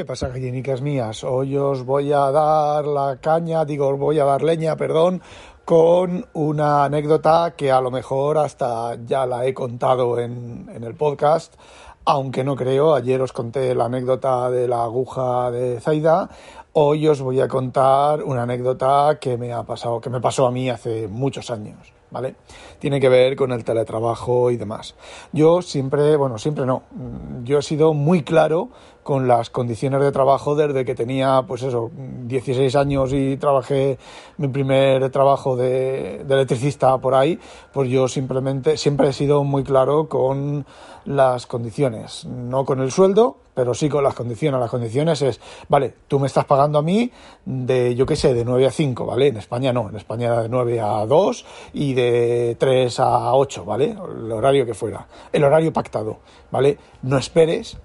¿Qué pasa, gallinicas mías? Hoy os voy a dar la caña, digo, os voy a dar leña, perdón, con una anécdota que a lo mejor hasta ya la he contado en, en el podcast, aunque no creo, ayer os conté la anécdota de la aguja de Zaida, hoy os voy a contar una anécdota que me ha pasado, que me pasó a mí hace muchos años. ¿Vale? Tiene que ver con el teletrabajo y demás. Yo siempre, bueno, siempre no, yo he sido muy claro con las condiciones de trabajo desde que tenía, pues eso, 16 años y trabajé mi primer trabajo de, de electricista por ahí, pues yo simplemente, siempre he sido muy claro con las condiciones, no con el sueldo, pero sí con las condiciones. Las condiciones es, vale, tú me estás pagando a mí de, yo qué sé, de 9 a 5, ¿vale? En España no, en España era de 9 a 2 y de 3 a 8, ¿vale? El horario que fuera, el horario pactado, ¿vale? No esperes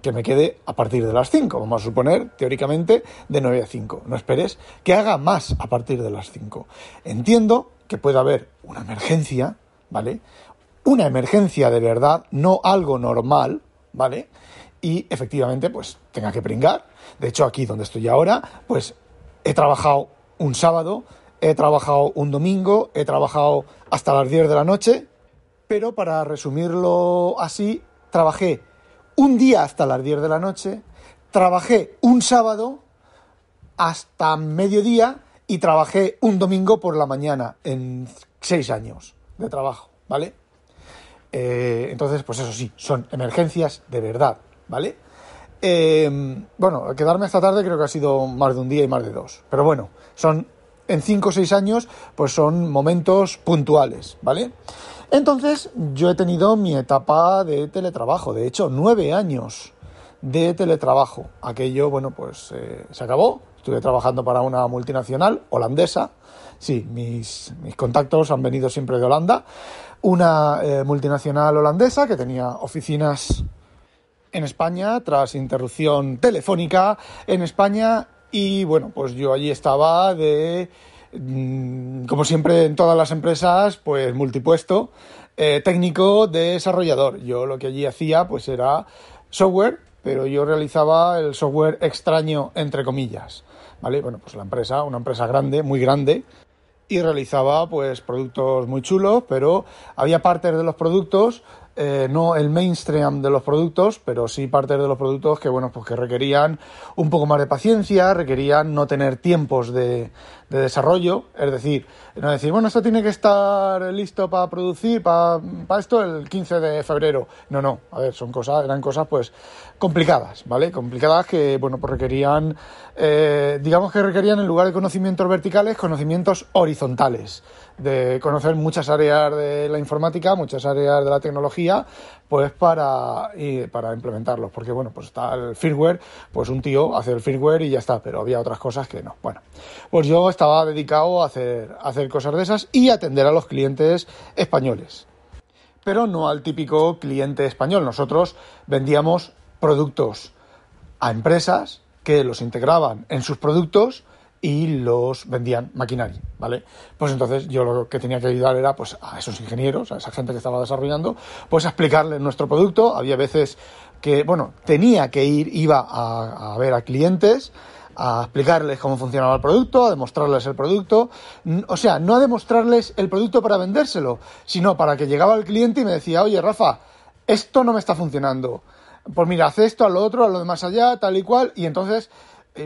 que me quede a partir de las 5, vamos a suponer, teóricamente, de 9 a 5. No esperes que haga más a partir de las 5. Entiendo que puede haber una emergencia, ¿vale? Una emergencia de verdad, no algo normal, ¿vale? Y efectivamente pues tenga que pringar. De hecho, aquí donde estoy ahora, pues he trabajado un sábado, he trabajado un domingo, he trabajado hasta las 10 de la noche, pero para resumirlo así, trabajé un día hasta las 10 de la noche, trabajé un sábado hasta mediodía y trabajé un domingo por la mañana en seis años de trabajo, ¿vale? Eh, entonces, pues eso sí, son emergencias de verdad. ¿Vale? Eh, bueno, quedarme esta tarde creo que ha sido más de un día y más de dos. Pero bueno, son en cinco o seis años, pues son momentos puntuales, ¿vale? Entonces, yo he tenido mi etapa de teletrabajo, de hecho, nueve años de teletrabajo. Aquello, bueno, pues eh, se acabó. Estuve trabajando para una multinacional holandesa. Sí, mis, mis contactos han venido siempre de Holanda. Una eh, multinacional holandesa que tenía oficinas en España tras interrupción telefónica en España y bueno, pues yo allí estaba de, mm, como siempre en todas las empresas, pues multipuesto, eh, técnico desarrollador. Yo lo que allí hacía pues era software, pero yo realizaba el software extraño entre comillas. ¿Vale? Bueno, pues la empresa, una empresa grande, muy grande, y realizaba pues productos muy chulos, pero había partes de los productos eh, no el mainstream de los productos, pero sí parte de los productos que, bueno, pues que requerían un poco más de paciencia, requerían no tener tiempos de, de desarrollo, es decir, no decir, bueno, esto tiene que estar listo para producir, para, para esto el 15 de febrero. No, no, a ver, son cosas, eran cosas pues complicadas, ¿vale? Complicadas que, bueno, pues requerían, eh, digamos que requerían en lugar de conocimientos verticales, conocimientos horizontales de conocer muchas áreas de la informática, muchas áreas de la tecnología, pues para, para implementarlos. Porque, bueno, pues está el firmware, pues un tío hace el firmware y ya está, pero había otras cosas que no. Bueno, pues yo estaba dedicado a hacer, a hacer cosas de esas y atender a los clientes españoles. Pero no al típico cliente español. Nosotros vendíamos productos a empresas que los integraban en sus productos y los vendían maquinaria, ¿vale? Pues entonces yo lo que tenía que ayudar era pues a esos ingenieros, a esa gente que estaba desarrollando, pues a explicarles nuestro producto. Había veces que, bueno, tenía que ir, iba a, ver a clientes, a explicarles cómo funcionaba el producto, a demostrarles el producto, o sea, no a demostrarles el producto para vendérselo, sino para que llegaba el cliente y me decía, oye, Rafa, esto no me está funcionando. Pues mira, haz esto, a lo otro, a lo de más allá, tal y cual, y entonces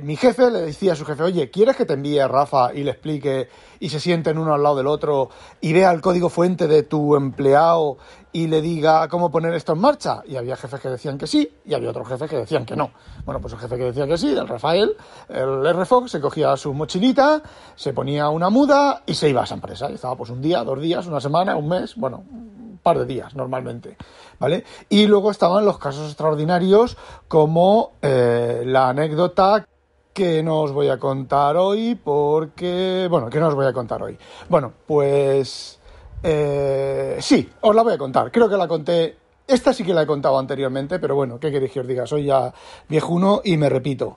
mi jefe le decía a su jefe, oye, ¿quieres que te envíe a Rafa y le explique y se sienten uno al lado del otro y vea el código fuente de tu empleado y le diga cómo poner esto en marcha? Y había jefes que decían que sí y había otros jefes que decían que no. Bueno, pues el jefe que decía que sí, el Rafael, el RFOX, se cogía su mochilita, se ponía una muda y se iba a esa empresa. Y estaba pues un día, dos días, una semana, un mes, bueno, par de días normalmente, ¿vale? Y luego estaban los casos extraordinarios como eh, la anécdota que no os voy a contar hoy porque... Bueno, que no os voy a contar hoy. Bueno, pues... Eh, sí, os la voy a contar. Creo que la conté... Esta sí que la he contado anteriormente, pero bueno, ¿qué queréis que os diga? Soy ya viejuno y me repito.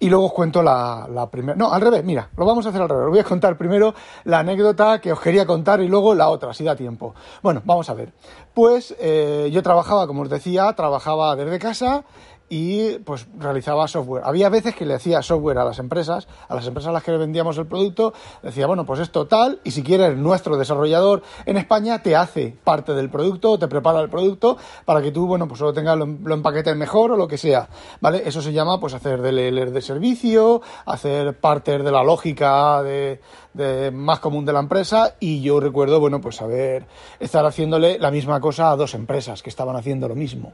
Y luego os cuento la, la primera... No, al revés, mira, lo vamos a hacer al revés. Os voy a contar primero la anécdota que os quería contar y luego la otra, si da tiempo. Bueno, vamos a ver. Pues eh, yo trabajaba, como os decía, trabajaba desde casa y pues realizaba software. Había veces que le hacía software a las empresas, a las empresas a las que vendíamos el producto, decía, bueno, pues esto tal, y si quieres nuestro desarrollador en España te hace parte del producto, te prepara el producto para que tú, bueno, pues solo tengas lo, lo empaquetes mejor o lo que sea, ¿vale? Eso se llama pues hacer DLL de servicio, hacer parte de la lógica de, más común de la empresa y yo recuerdo, bueno, pues saber estar haciéndole la misma cosa a dos empresas que estaban haciendo lo mismo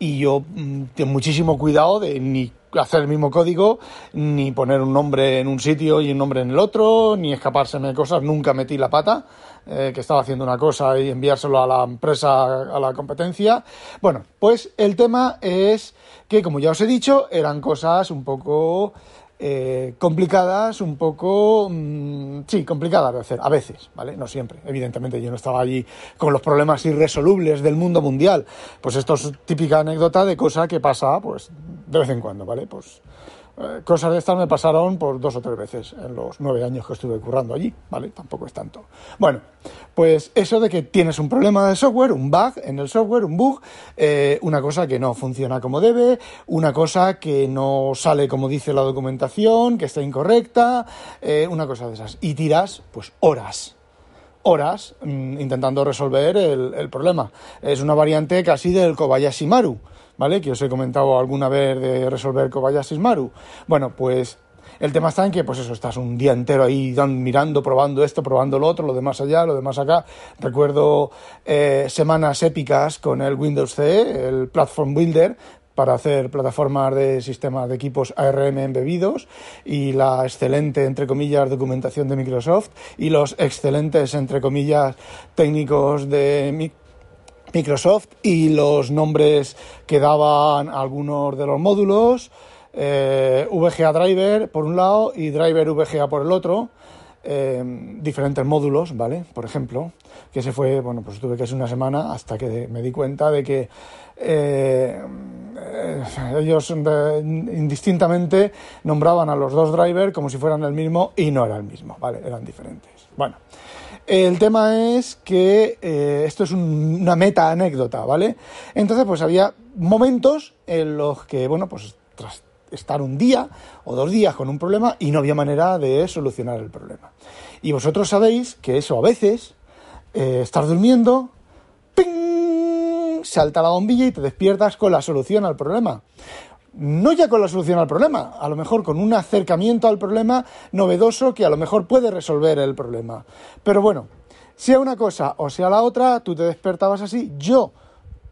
y yo mm, tengo muchísimo cuidado de ni hacer el mismo código, ni poner un nombre en un sitio y un nombre en el otro, ni escapárseme de cosas. Nunca metí la pata, eh, que estaba haciendo una cosa y enviárselo a la empresa, a la competencia. Bueno, pues el tema es que, como ya os he dicho, eran cosas un poco eh, complicadas, un poco, mmm, sí, complicadas de hacer, a veces, ¿vale? No siempre, evidentemente yo no estaba allí con los problemas irresolubles del mundo mundial, pues esto es típica anécdota de cosa que pasa, pues, de vez en cuando, ¿vale? Pues eh, cosas de estas me pasaron por dos o tres veces en los nueve años que estuve currando allí, ¿vale? Tampoco es tanto. Bueno, pues eso de que tienes un problema de software, un bug en el software, un bug, eh, una cosa que no funciona como debe, una cosa que no sale como dice la documentación, que está incorrecta, eh, una cosa de esas. Y tiras, pues, horas horas mmm, intentando resolver el, el, problema. Es una variante casi del Kobayashi Maru. ¿Vale? Que os he comentado alguna vez de resolver Kobayashi Maru. Bueno, pues el tema está en que, pues eso, estás un día entero ahí mirando, probando esto, probando lo otro, lo demás allá, lo demás acá. Recuerdo eh, semanas épicas con el Windows CE, el Platform Builder, para hacer plataformas de sistemas de equipos ARM embebidos y la excelente, entre comillas, documentación de Microsoft y los excelentes, entre comillas, técnicos de Microsoft y los nombres que daban algunos de los módulos, eh, VGA Driver por un lado y Driver VGA por el otro, eh, diferentes módulos, ¿vale? Por ejemplo, que se fue, bueno, pues tuve que hacer una semana hasta que me di cuenta de que eh, ellos indistintamente nombraban a los dos drivers como si fueran el mismo y no era el mismo, ¿vale? Eran diferentes. Bueno. El tema es que eh, esto es un, una meta anécdota, ¿vale? Entonces, pues había momentos en los que, bueno, pues tras estar un día o dos días con un problema y no había manera de solucionar el problema. Y vosotros sabéis que eso a veces, eh, estar durmiendo, ¡ping! salta la bombilla y te despiertas con la solución al problema no ya con la solución al problema, a lo mejor con un acercamiento al problema novedoso que a lo mejor puede resolver el problema. Pero bueno, sea una cosa o sea la otra, tú te despertabas así. Yo,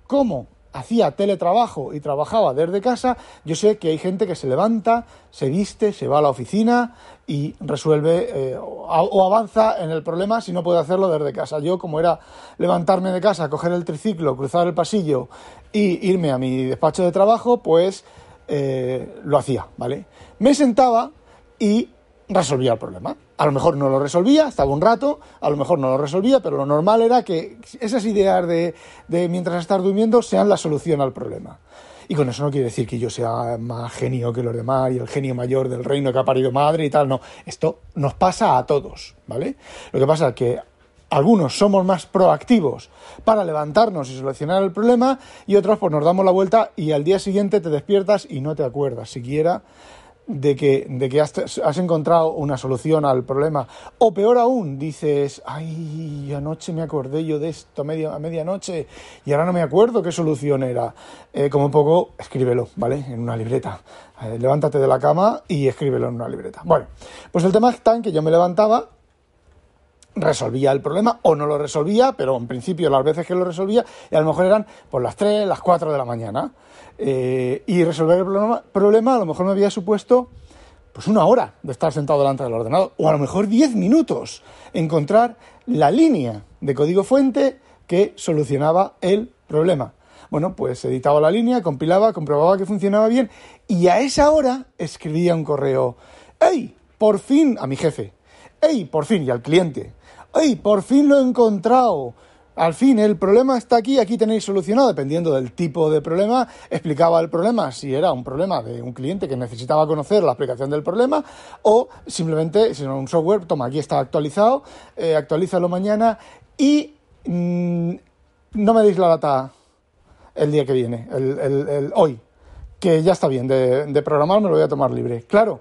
como hacía teletrabajo y trabajaba desde casa, yo sé que hay gente que se levanta, se viste, se va a la oficina y resuelve eh, o, o, avanza en el problema si no puede hacerlo desde casa. Yo, como era levantarme de casa, coger el triciclo, cruzar el pasillo y irme a mi despacho de trabajo, pues eh, lo hacía, ¿vale? Me sentaba y resolvía el problema. A lo mejor no lo resolvía, estaba un rato, a lo mejor no lo resolvía, pero lo normal era que esas ideas de, de mientras estás durmiendo sean la solución al problema. Y con eso no quiere decir que yo sea más genio que los demás y el genio mayor del reino que ha parido madre y tal, no. Esto nos pasa a todos, ¿vale? Lo que pasa es que algunos somos más proactivos para levantarnos y solucionar el problema y otros pues nos damos la vuelta y al día siguiente te despiertas y no te acuerdas siquiera de que, de que has, encontrado una solución al problema. O peor aún, dices, ay, anoche me acordé yo de esto a, media, a medianoche y ahora no me acuerdo qué solución era. Eh, como poco, escríbelo, ¿vale? En una libreta. Eh, levántate de la cama y escríbelo en una libreta. Bueno, pues el tema está en que yo me levantaba resolvía el problema o no lo resolvía, pero en principio las veces que lo resolvía, y a lo mejor eran por las 3, las 4 de la mañana. Eh, y resolver el problema, problema a lo mejor me había supuesto pues una hora de estar sentado delante del ordenador, o a lo mejor 10 minutos, encontrar la línea de código fuente que solucionaba el problema. Bueno, pues editaba la línea, compilaba, comprobaba que funcionaba bien, y a esa hora escribía un correo. ¡Ey! Por fin a mi jefe. ¡Ey! Por fin y al cliente ¡ay, por fin lo he encontrado! Al fin, el problema está aquí, aquí tenéis solucionado, dependiendo del tipo de problema, explicaba el problema, si era un problema de un cliente que necesitaba conocer la aplicación del problema, o simplemente, si no un software, toma, aquí está actualizado, eh, actualízalo mañana y mmm, no me deis la data el día que viene, el, el, el hoy, que ya está bien, de, programar me lo voy a tomar libre. Claro,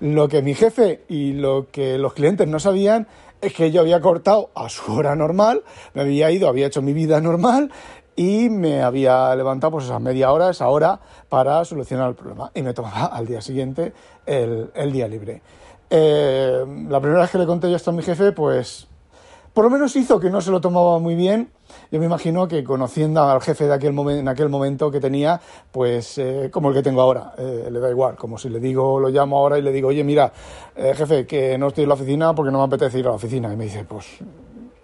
lo que mi jefe y lo que los clientes no sabían es que yo había cortado a su hora normal, me había ido, había hecho mi vida normal y me había levantado pues esa media hora, esa hora, para solucionar el problema. Y me tomaba al día siguiente el, el día libre. Eh, la primera vez que le conté yo esto a mi jefe, pues por lo menos hizo que no se lo tomaba muy bien. Yo me imagino que conociendo al jefe de aquel en aquel momento que tenía, pues eh, como el que tengo ahora, eh, le da igual, como si le digo, lo llamo ahora y le digo, oye, mira, eh, jefe, que no estoy en la oficina porque no me apetece ir a la oficina. Y me dice, pues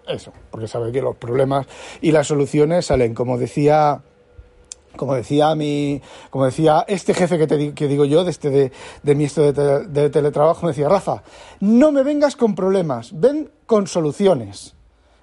eso, porque sabe que los problemas y las soluciones salen, como decía como decía mi, como decía este jefe que, te, que digo yo, de este de, de mi esto de, teletrabajo, me decía, Rafa, no me vengas con problemas, ven con soluciones.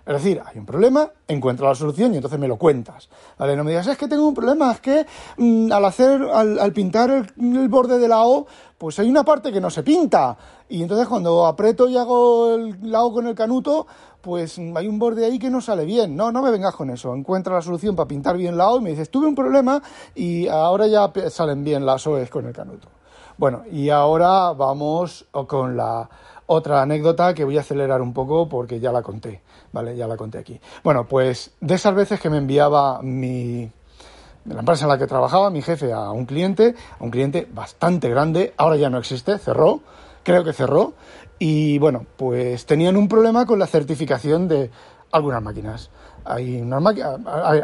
Es decir, hay un problema, encuentra la solución y entonces me lo cuentas. ¿Vale? No me digas, es que tengo un problema, es que mmm, al hacer, al, pintar el, el, borde de la O, pues hay una parte que no se pinta. Y entonces cuando aprieto y hago el, la O con el canuto, pues hay un borde ahí que no sale bien. No, no me vengas con eso. Encuentra la solución para pintar bien la O y me dices, tuve un problema y ahora ya salen bien las OEs con el canuto. Bueno, y ahora vamos con la otra anécdota que voy a acelerar un poco porque ya la conté, ¿vale? Ya la conté aquí. Bueno, pues de esas veces que me enviaba mi, de la empresa en la que trabajaba, mi jefe a un cliente, a un cliente bastante grande, ahora ya no existe, cerró, creo que cerró, y bueno, pues tenían un problema con la certificación de algunas máquinas. Hay, unas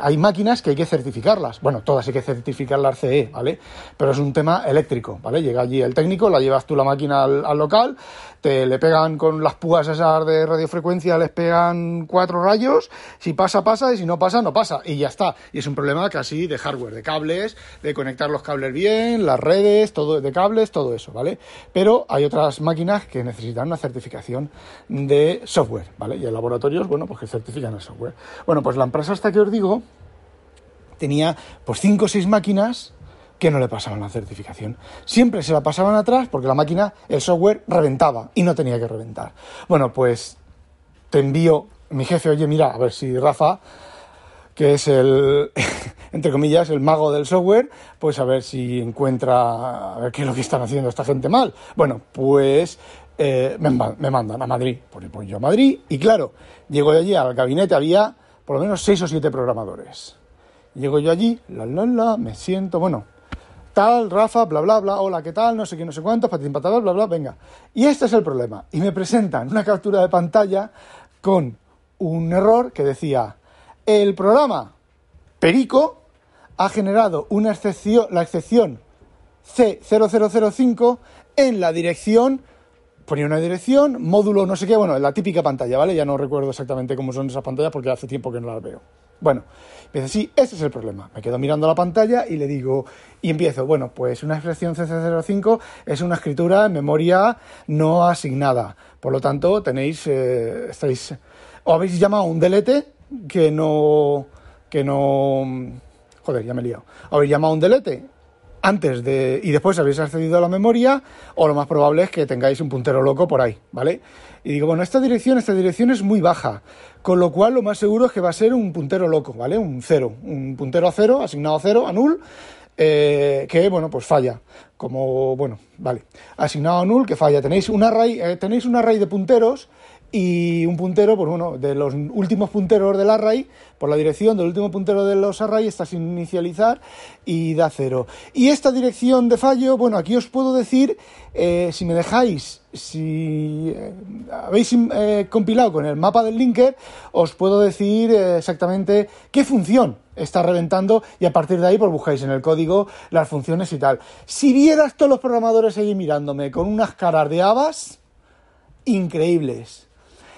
hay, máquinas que hay que certificarlas. Bueno, todas hay que certificarlas CE, ¿vale? Pero es un tema eléctrico, ¿vale? Llega allí el técnico, la llevas tú la máquina al, al local, te le pegan con las púas esas de radiofrecuencia, les pegan cuatro rayos, si pasa, pasa, y si no pasa, no pasa, y ya está. Y es un problema casi de hardware, de cables, de conectar los cables bien, las redes, todo de cables, todo eso, ¿vale? Pero hay otras máquinas que necesitan una certificación de software, ¿vale? Y hay laboratorios, bueno, pues que certifican el software. Bueno, pues la empresa hasta que os digo tenía pues cinco o seis máquinas que no le pasaban la certificación. Siempre se la pasaban atrás porque la máquina, el software, reventaba y no tenía que reventar. Bueno, pues te envío, mi jefe, oye, mira, a ver si Rafa, que es el, entre comillas, el mago del software, pues a ver si encuentra, a ver qué es lo que están haciendo esta gente mal. Bueno, pues eh, me, mandan a Madrid, pues yo a Madrid, y claro, llego de allí al gabinete, había por lo menos seis o siete programadores. Llego yo allí, la, la, la, me siento, bueno, tal, Rafa, bla, bla, bla, hola, ¿qué tal? No sé qué, no sé cuánto, patín, patador, bla, bla, venga. Y este es el problema. Y me presentan una captura de pantalla con un error que decía, el programa Perico ha generado una excepción, la excepción C0005 en la dirección ponía una dirección, módulo no sé qué, bueno, la típica pantalla, ¿vale? Ya no recuerdo exactamente cómo son esas pantallas porque hace tiempo que no las veo. Bueno, me dice, sí, ese es el problema. Me quedo mirando la pantalla y le digo, y empiezo, bueno, pues una expresión CC05 es una escritura en memoria no asignada. Por lo tanto, tenéis, eh, estáis, o habéis llamado un delete que no, que no, joder, ya me he liado. Habéis llamado un delete antes de y después habéis accedido a la memoria o lo más probable es que tengáis un puntero loco por ahí, ¿vale? Y digo, bueno, esta dirección, esta dirección es muy baja, con lo cual lo más seguro es que va a ser un puntero loco, ¿vale? Un cero, un puntero a cero, asignado a cero, a null, eh, que, bueno, pues falla, como, bueno, vale, asignado a null, que falla. Tenéis un array, eh, tenéis un array de punteros y un puntero, pues bueno, de los últimos punteros del array, por la dirección del último puntero de los array está sin inicializar y da cero. Y esta dirección de fallo, bueno, aquí os puedo decir, eh, si me dejáis, si eh, habéis eh, compilado con el mapa del linker, os puedo decir exactamente qué función está reventando y a partir de ahí pues buscáis en el código las funciones y tal. Si vieras todos los programadores ahí mirándome con unas caras de habas increíbles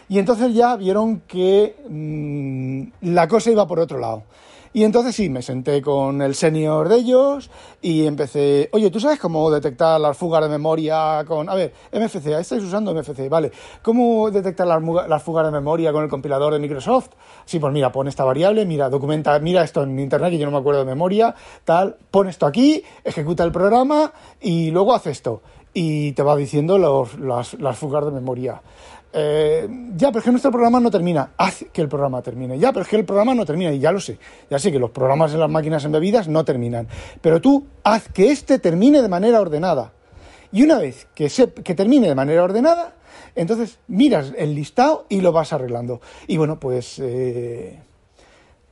y entonces ya vieron que mmm, la cosa iba por otro lado. Y entonces sí, me senté con el senior de ellos y empecé, oye, ¿tú sabes cómo detectar las fugas de memoria con... A ver, MFC, estáis usando MFC, vale. ¿Cómo detectar las, las fugas de memoria con el compilador de Microsoft? Sí, pues mira, pon esta variable, mira, documenta, mira esto en internet que yo no me acuerdo de memoria, tal, pon esto aquí, ejecuta el programa y luego haz esto. Y te va diciendo los, las, las fugas de memoria. Eh, ya, pero es que nuestro programa no termina. Haz que el programa termine. Ya, pero es que el programa no termina. Y ya lo sé. Ya sé que los programas en las máquinas embebidas no terminan. Pero tú haz que este termine de manera ordenada. Y una vez que, se, que termine de manera ordenada, entonces miras el listado y lo vas arreglando. Y bueno, pues eh,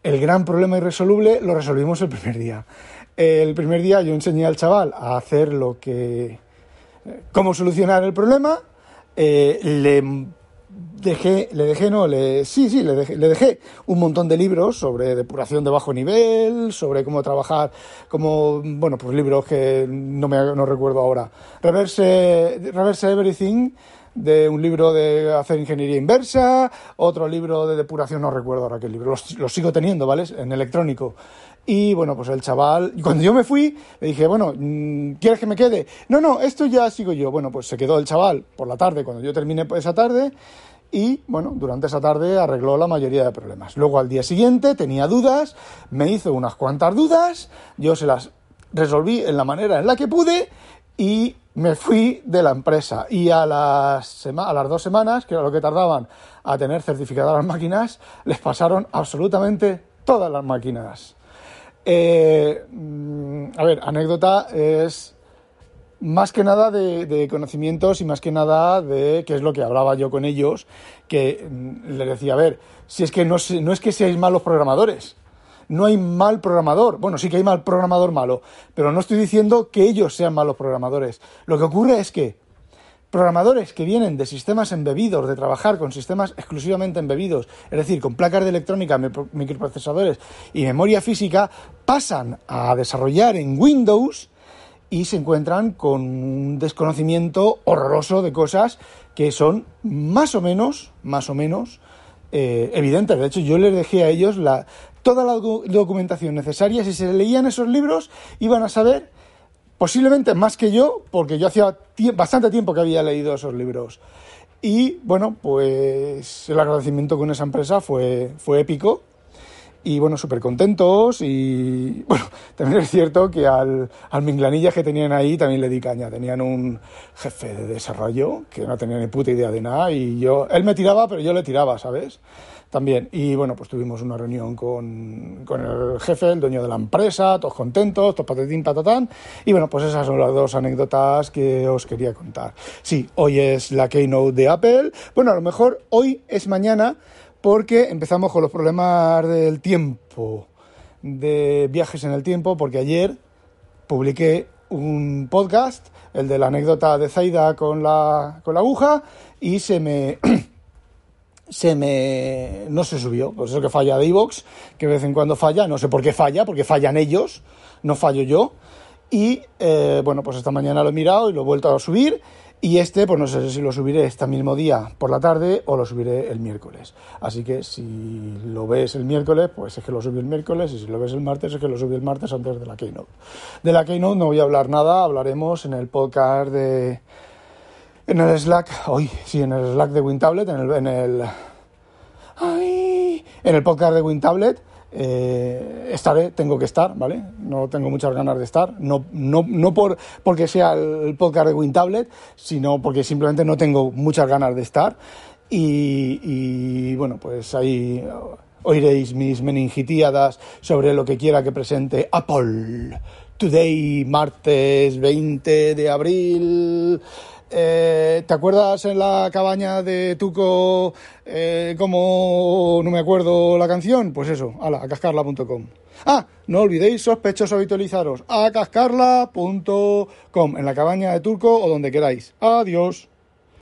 el gran problema irresoluble lo resolvimos el primer día. El primer día yo enseñé al chaval a hacer lo que... cómo solucionar el problema eh, le dejé, le dejé, no, le, sí, sí, le dejé, le dejé un montón de libros sobre depuración de bajo nivel, sobre cómo trabajar, como, bueno, pues libros que no me no recuerdo ahora. Reverse, Reverse Everything, de un libro de hacer ingeniería inversa, otro libro de depuración, no recuerdo ahora qué libro, los, los sigo teniendo, ¿vale? En electrónico. Y bueno, pues el chaval, cuando yo me fui, le dije, bueno, mm, ¿quieres que me quede? No, no, esto ya sigo yo. Bueno, pues se quedó el chaval por la tarde, cuando yo terminé esa tarde, y bueno, durante esa tarde arregló la mayoría de problemas. Luego al día siguiente tenía dudas, me hizo unas cuantas dudas, yo se las resolví en la manera en la que pude y me fui de la empresa. Y a las, a las dos semanas, que era lo que tardaban a tener certificadas las máquinas, les pasaron absolutamente todas las máquinas. Eh, mm, a ver, anécdota es más que nada de, conocimientos y más que nada de qué es lo que hablaba yo con ellos, que mm, le decía, a ver, si es que no, no es que seáis malos programadores, no hay mal programador, bueno, sí que hay mal programador malo, pero no estoy diciendo que ellos sean malos programadores. Lo que ocurre es que Programadores que vienen de sistemas embebidos, de trabajar con sistemas exclusivamente embebidos, es decir, con placas de electrónica, microprocesadores y memoria física, pasan a desarrollar en Windows y se encuentran con un desconocimiento horroroso de cosas que son más o menos, más o menos eh, evidentes. De hecho, yo les dejé a ellos la, toda la documentación necesaria. Si se leían esos libros, iban a saber posiblemente más que yo, porque yo hacía bastante tiempo que había leído esos libros. Y bueno, pues el agradecimiento con esa empresa fue, fue épico. Y bueno, súper contentos. Y bueno, también es cierto que al, al minglanilla que tenían ahí también le di caña. Tenían un jefe de desarrollo que no tenía ni puta idea de nada. Y yo, él me tiraba, pero yo le tiraba, ¿sabes? también. Y bueno, pues tuvimos una reunión con, con, el jefe, el dueño de la empresa, todos contentos, todos patatín, patatán. Y bueno, pues esas son las dos anécdotas que os quería contar. Sí, hoy es la keynote de Apple. Bueno, a lo mejor hoy es mañana porque empezamos con los problemas del tiempo, de viajes en el tiempo, porque ayer publiqué un podcast, el de la anécdota de Zaida con la, con la aguja, y se me se me no se subió, por eso que falla de iVoox, que de vez en cuando falla, no sé por qué falla, porque fallan ellos, no fallo yo. Y eh, bueno, pues esta mañana lo he mirado y lo he vuelto a subir. Y este, pues no sé si lo subiré este mismo día por la tarde o lo subiré el miércoles. Así que si lo ves el miércoles, pues es que lo subí el miércoles. Y si lo ves el martes, es que lo subí el martes antes de la Keynote. De la Keynote no voy a hablar nada, hablaremos en el podcast de en el Slack, hoy sí, en el Slack de WinTablet, en el, en el, en el podcast de WinTablet, eh, estaré, tengo que estar, ¿vale? No tengo muchas ganas de estar, no, no, no por, porque sea el podcast de WinTablet, sino porque simplemente no tengo muchas ganas de estar. Y, y bueno, pues ahí oiréis mis meningitíadas sobre lo que quiera que presente Apple. Today, martes 20 de abril. Eh, ¿Te acuerdas en la cabaña de Tuco eh, como no me acuerdo la canción? Pues eso, ala, a cascarla.com. Ah, no olvidéis, sospechosos habitualizaros, a cascarla.com, en la cabaña de Turco o donde queráis. Adiós.